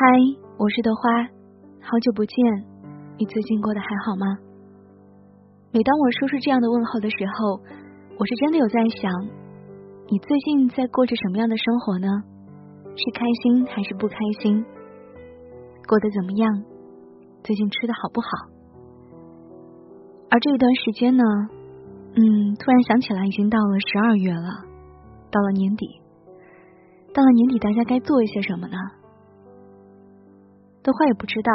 嗨，我是豆花，好久不见，你最近过得还好吗？每当我说出这样的问候的时候，我是真的有在想，你最近在过着什么样的生活呢？是开心还是不开心？过得怎么样？最近吃的好不好？而这一段时间呢，嗯，突然想起来，已经到了十二月了，到了年底，到了年底，大家该做一些什么呢？豆花也不知道，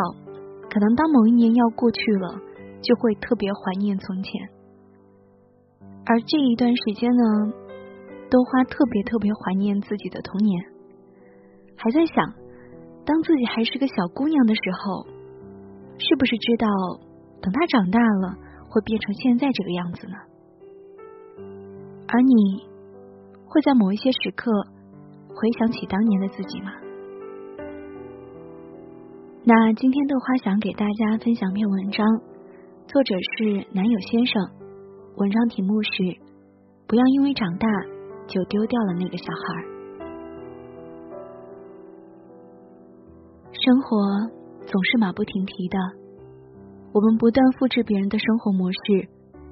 可能当某一年要过去了，就会特别怀念从前。而这一段时间呢，豆花特别特别怀念自己的童年，还在想，当自己还是个小姑娘的时候，是不是知道等她长大了会变成现在这个样子呢？而你会在某一些时刻回想起当年的自己吗？那今天豆花想给大家分享篇文章，作者是男友先生。文章题目是《不要因为长大就丢掉了那个小孩》。生活总是马不停蹄的，我们不断复制别人的生活模式，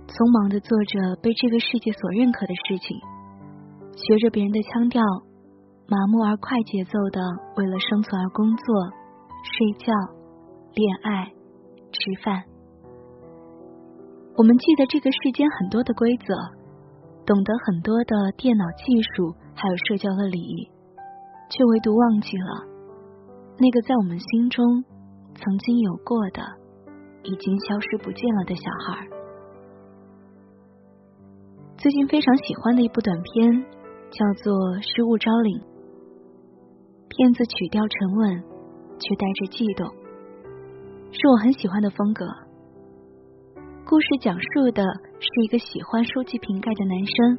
匆忙的做着被这个世界所认可的事情，学着别人的腔调，麻木而快节奏的为了生存而工作。睡觉、恋爱、吃饭，我们记得这个世间很多的规则，懂得很多的电脑技术，还有社交的礼仪，却唯独忘记了那个在我们心中曾经有过的、已经消失不见了的小孩。最近非常喜欢的一部短片叫做《失物招领》，片子曲调沉稳。却带着悸动，是我很喜欢的风格。故事讲述的是一个喜欢收集瓶盖的男生，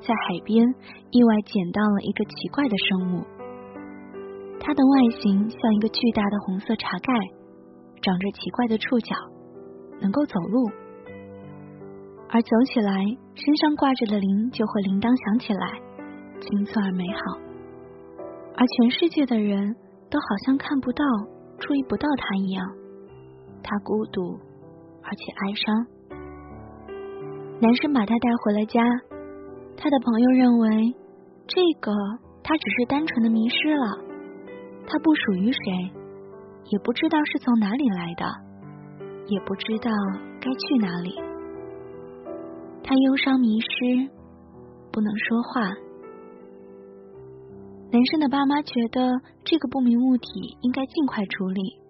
在海边意外捡到了一个奇怪的生物。它的外形像一个巨大的红色茶盖，长着奇怪的触角，能够走路，而走起来身上挂着的铃就会铃铛响起来，清脆而美好。而全世界的人。都好像看不到、注意不到他一样，他孤独而且哀伤。男生把他带回了家，他的朋友认为这个他只是单纯的迷失了，他不属于谁，也不知道是从哪里来的，也不知道该去哪里。他忧伤迷失，不能说话。男生的爸妈觉得这个不明物体应该尽快处理，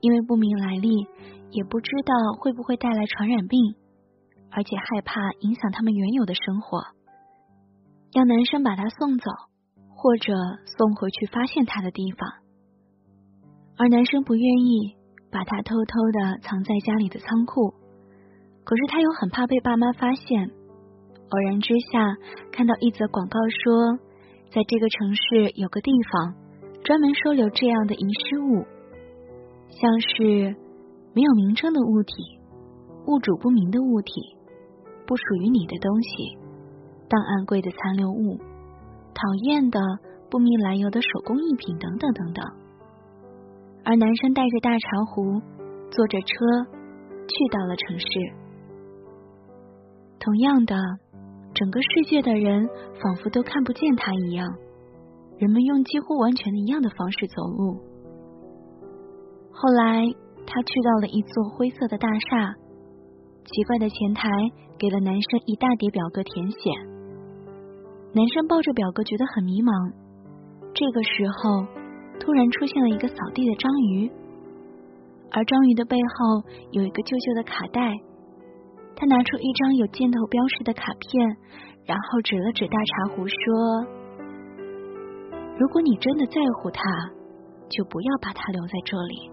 因为不明来历，也不知道会不会带来传染病，而且害怕影响他们原有的生活，要男生把他送走，或者送回去发现他的地方。而男生不愿意把他偷偷的藏在家里的仓库，可是他又很怕被爸妈发现。偶然之下看到一则广告说。在这个城市有个地方专门收留这样的遗失物，像是没有名称的物体、物主不明的物体、不属于你的东西、档案柜的残留物、讨厌的不明来由的手工艺品等等等等。而男生带着大茶壶，坐着车去到了城市。同样的。整个世界的人仿佛都看不见他一样，人们用几乎完全一样的方式走路。后来，他去到了一座灰色的大厦，奇怪的前台给了男生一大叠表格填写。男生抱着表格觉得很迷茫。这个时候，突然出现了一个扫地的章鱼，而章鱼的背后有一个旧旧的卡带。他拿出一张有箭头标识的卡片，然后指了指大茶壶，说：“如果你真的在乎他，就不要把他留在这里。”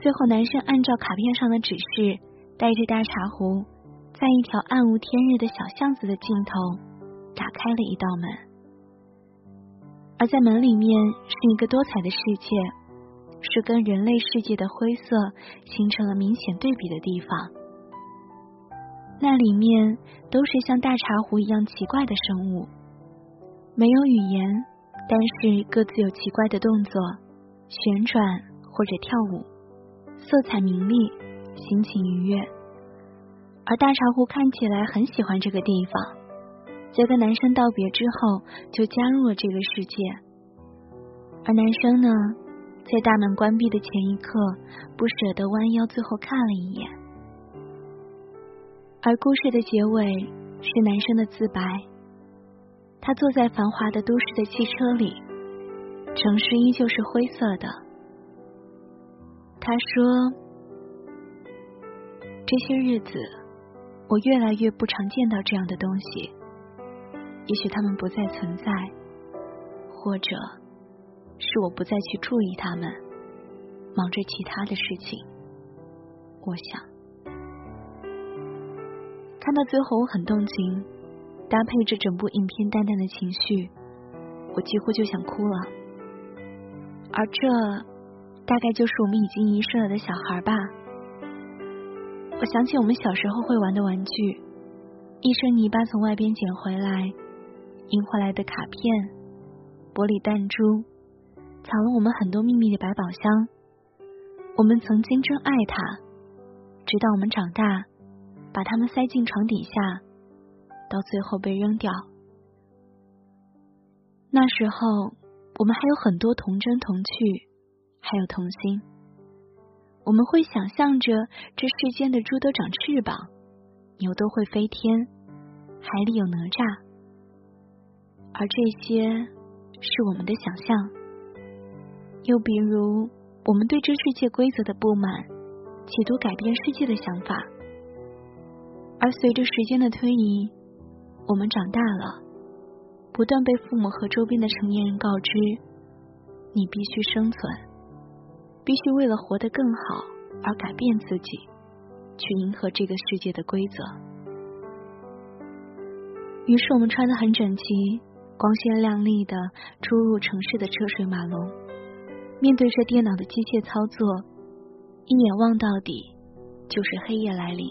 最后，男生按照卡片上的指示，带着大茶壶，在一条暗无天日的小巷子的尽头，打开了一道门。而在门里面，是一个多彩的世界。是跟人类世界的灰色形成了明显对比的地方。那里面都是像大茶壶一样奇怪的生物，没有语言，但是各自有奇怪的动作，旋转或者跳舞，色彩明丽，心情愉悦。而大茶壶看起来很喜欢这个地方，在跟男生道别之后，就加入了这个世界。而男生呢，在大门关闭的前一刻，不舍得弯腰，最后看了一眼。而故事的结尾是男生的自白，他坐在繁华的都市的汽车里，城市依旧是灰色的。他说：“这些日子。”我越来越不常见到这样的东西，也许他们不再存在，或者是我不再去注意他们，忙着其他的事情。我想，看到最后我很动情，搭配着整部影片淡淡的情绪，我几乎就想哭了。而这大概就是我们已经遗失了的小孩吧。我想起我们小时候会玩的玩具，一身泥巴从外边捡回来，赢回来的卡片，玻璃弹珠，藏了我们很多秘密的百宝箱。我们曾经真爱它，直到我们长大，把它们塞进床底下，到最后被扔掉。那时候，我们还有很多童真童趣，还有童心。我们会想象着这世间的猪都长翅膀，牛都会飞天，海里有哪吒，而这些是我们的想象。又比如，我们对这世界规则的不满，企图改变世界的想法。而随着时间的推移，我们长大了，不断被父母和周边的成年人告知：你必须生存。必须为了活得更好而改变自己，去迎合这个世界的规则。于是我们穿得很整齐，光鲜亮丽的出入城市的车水马龙，面对着电脑的机械操作，一眼望到底就是黑夜来临。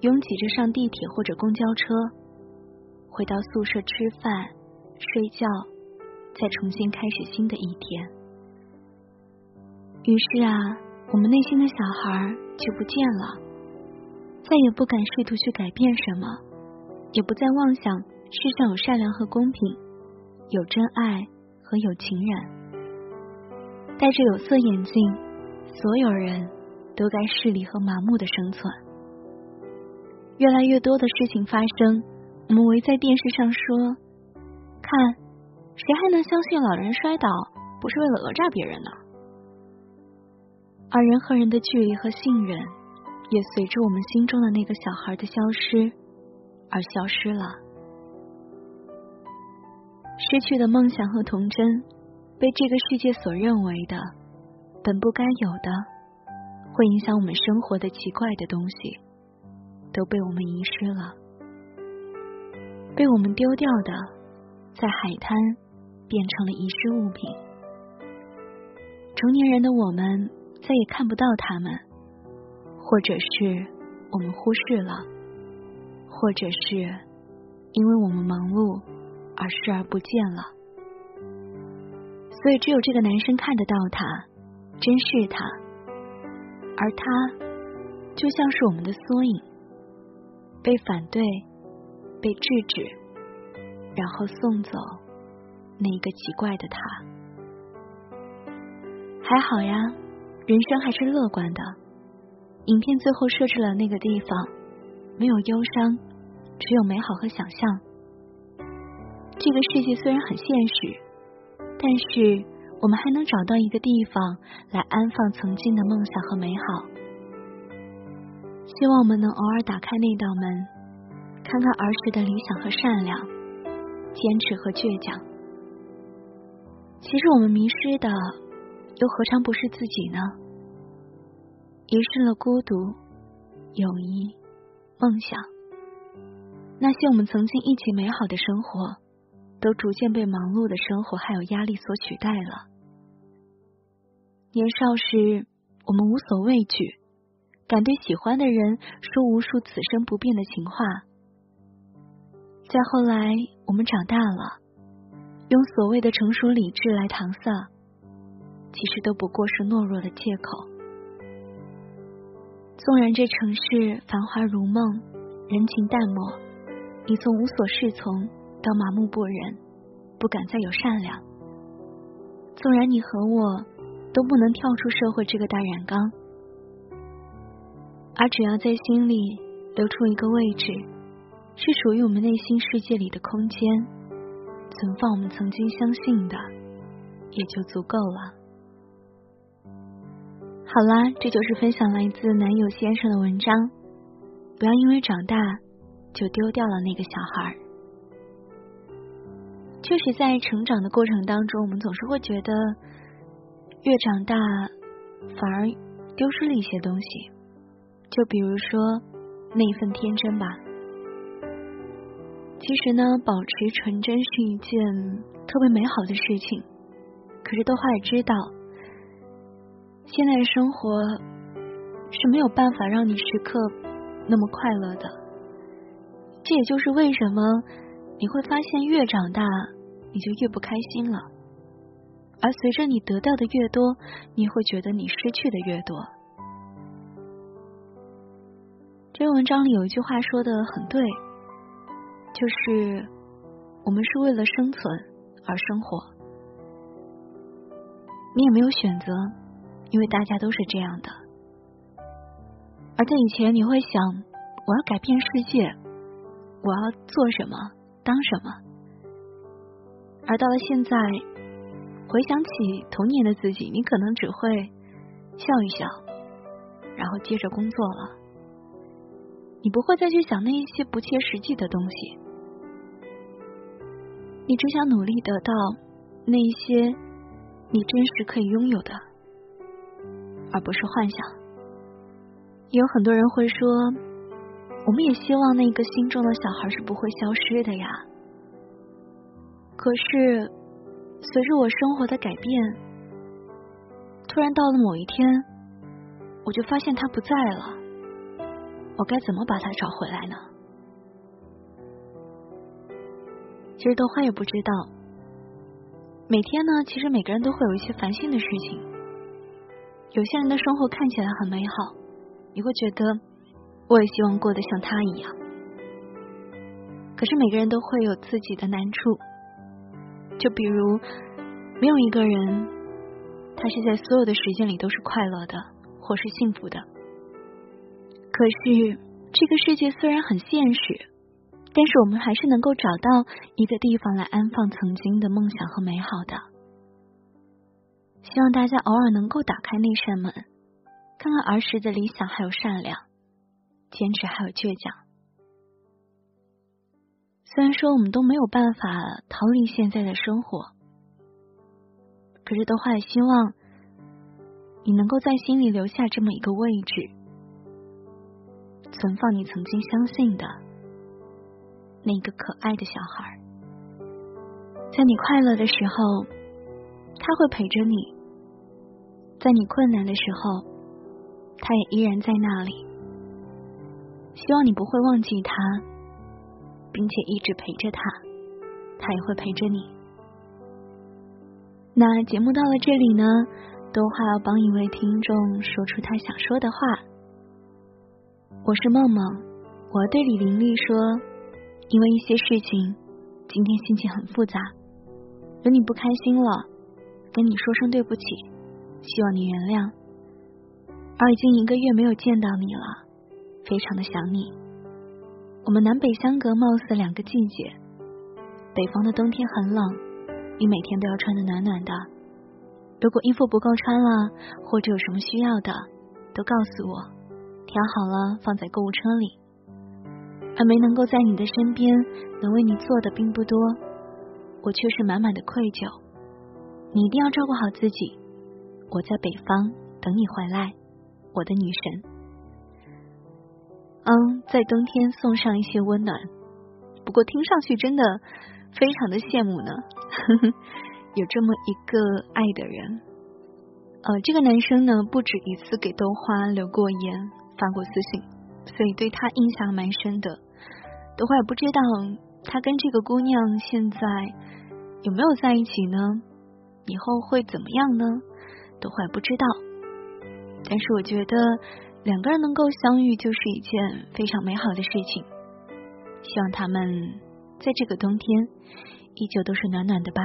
拥挤着上地铁或者公交车，回到宿舍吃饭、睡觉，再重新开始新的一天。于是啊，我们内心的小孩就不见了，再也不敢试图去改变什么，也不再妄想世上有善良和公平，有真爱和有情人。戴着有色眼镜，所有人都该势利和麻木的生存。越来越多的事情发生，我们围在电视上说：“看，谁还能相信老人摔倒不是为了讹诈别人呢？”而人和人的距离和信任，也随着我们心中的那个小孩的消失而消失了。失去的梦想和童真，被这个世界所认为的本不该有的，会影响我们生活的奇怪的东西，都被我们遗失了。被我们丢掉的，在海滩变成了遗失物品。成年人的我们。再也看不到他们，或者是我们忽视了，或者是因为我们忙碌而视而不见了。所以只有这个男生看得到他，珍视他，而他就像是我们的缩影，被反对，被制止，然后送走那一个奇怪的他。还好呀。人生还是乐观的。影片最后设置了那个地方，没有忧伤，只有美好和想象。这个世界虽然很现实，但是我们还能找到一个地方来安放曾经的梦想和美好。希望我们能偶尔打开那道门，看看儿时的理想和善良，坚持和倔强。其实我们迷失的。又何尝不是自己呢？遗失了孤独、友谊、梦想，那些我们曾经一起美好的生活，都逐渐被忙碌的生活还有压力所取代了。年少时，我们无所畏惧，敢对喜欢的人说无数此生不变的情话。再后来，我们长大了，用所谓的成熟理智来搪塞，其实都不过是懦弱的借口。纵然这城市繁华如梦，人情淡漠，你从无所适从到麻木不仁，不敢再有善良。纵然你和我都不能跳出社会这个大染缸，而只要在心里留出一个位置，是属于我们内心世界里的空间。存放我们曾经相信的，也就足够了。好啦，这就是分享来自男友先生的文章。不要因为长大就丢掉了那个小孩。确实，在成长的过程当中，我们总是会觉得，越长大反而丢失了一些东西。就比如说那一份天真吧。其实呢，保持纯真是一件特别美好的事情。可是豆花也知道，现在的生活是没有办法让你时刻那么快乐的。这也就是为什么你会发现，越长大你就越不开心了。而随着你得到的越多，你会觉得你失去的越多。这篇文章里有一句话说的很对。就是我们是为了生存而生活，你也没有选择，因为大家都是这样的。而在以前，你会想我要改变世界，我要做什么，当什么。而到了现在，回想起童年的自己，你可能只会笑一笑，然后接着工作了。你不会再去想那一些不切实际的东西。你只想努力得到那一些你真实可以拥有的，而不是幻想。也有很多人会说，我们也希望那个心中的小孩是不会消失的呀。可是，随着我生活的改变，突然到了某一天，我就发现他不在了。我该怎么把他找回来呢？其实豆花也不知道，每天呢，其实每个人都会有一些烦心的事情。有些人的生活看起来很美好，你会觉得我也希望过得像他一样。可是每个人都会有自己的难处，就比如没有一个人他是在所有的时间里都是快乐的或是幸福的。可是这个世界虽然很现实。但是我们还是能够找到一个地方来安放曾经的梦想和美好的。希望大家偶尔能够打开那扇门，看看儿时的理想还有善良，坚持还有倔强。虽然说我们都没有办法逃离现在的生活，可是的话也希望你能够在心里留下这么一个位置，存放你曾经相信的。那个可爱的小孩，在你快乐的时候，他会陪着你；在你困难的时候，他也依然在那里。希望你不会忘记他，并且一直陪着他，他也会陪着你。那节目到了这里呢，都还要帮一位听众说出他想说的话。我是梦梦，我对李玲丽说。因为一些事情，今天心情很复杂，惹你不开心了，跟你说声对不起，希望你原谅。而已经一个月没有见到你了，非常的想你。我们南北相隔，貌似两个季节。北方的冬天很冷，你每天都要穿的暖暖的。如果衣服不够穿了，或者有什么需要的，都告诉我，挑好了放在购物车里。还没能够在你的身边，能为你做的并不多，我却是满满的愧疚。你一定要照顾好自己，我在北方等你回来，我的女神。嗯，在冬天送上一些温暖，不过听上去真的非常的羡慕呢。有这么一个爱的人，呃，这个男生呢不止一次给豆花留过言，发过私信，所以对他印象蛮深的。豆花也不知道他跟这个姑娘现在有没有在一起呢？以后会怎么样呢？都还不知道。但是我觉得两个人能够相遇就是一件非常美好的事情。希望他们在这个冬天依旧都是暖暖的吧。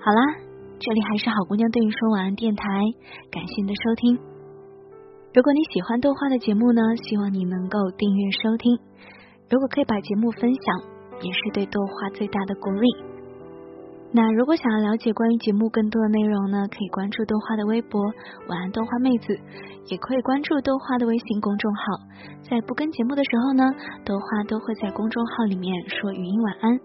好啦，这里还是好姑娘对你说晚安电台，感谢你的收听。如果你喜欢豆花的节目呢，希望你能够订阅收听。如果可以把节目分享，也是对豆花最大的鼓励。那如果想要了解关于节目更多的内容呢，可以关注豆花的微博“晚安豆花妹子”，也可以关注豆花的微信公众号。在不跟节目的时候呢，豆花都会在公众号里面说语音晚安。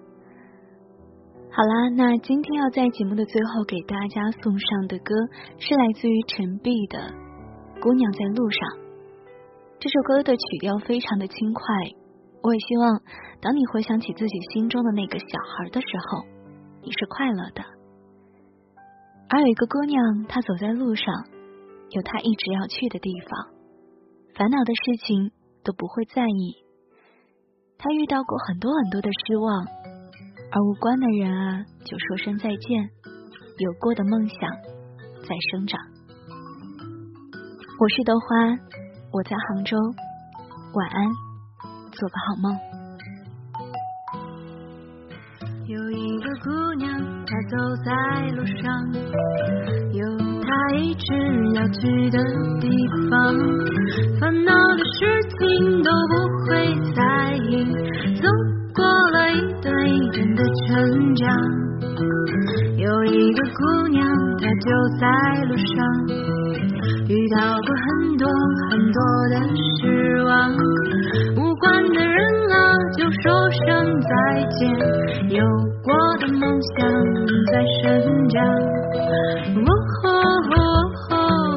好啦，那今天要在节目的最后给大家送上的歌是来自于陈碧的《姑娘在路上》。这首歌的曲调非常的轻快，我也希望当你回想起自己心中的那个小孩的时候。是快乐的，而有一个姑娘，她走在路上，有她一直要去的地方，烦恼的事情都不会在意。她遇到过很多很多的失望，而无关的人啊，就说声再见。有过的梦想在生长。我是豆花，我在杭州，晚安，做个好梦。走在路上，有他一直要去的地方，烦恼的事情都不会在意，走过了一段一段的成长。有一个姑娘，她就在路上，遇到过很多很多的失望，无关的人啊，就说声再见。有梦想在生长，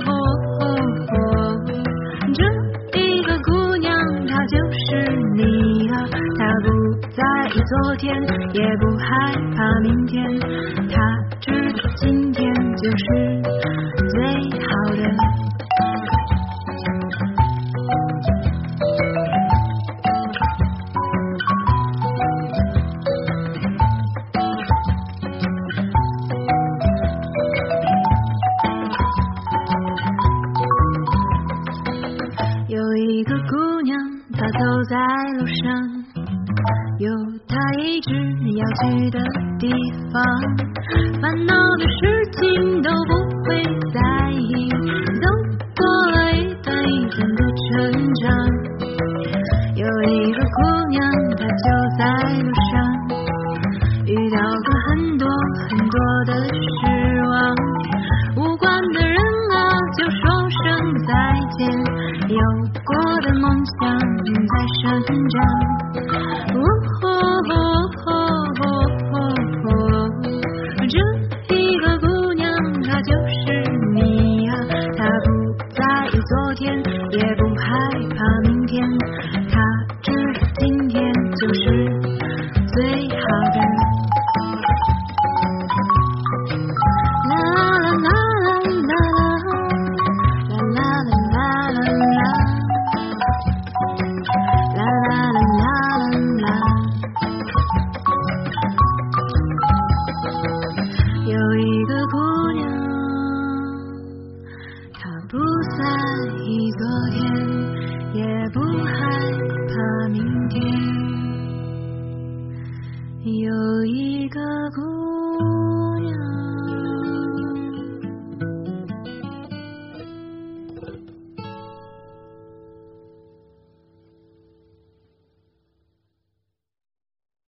哦这一个姑娘她就是你啊，她不在意昨天，也不害怕明天，她知道今天就是最好。有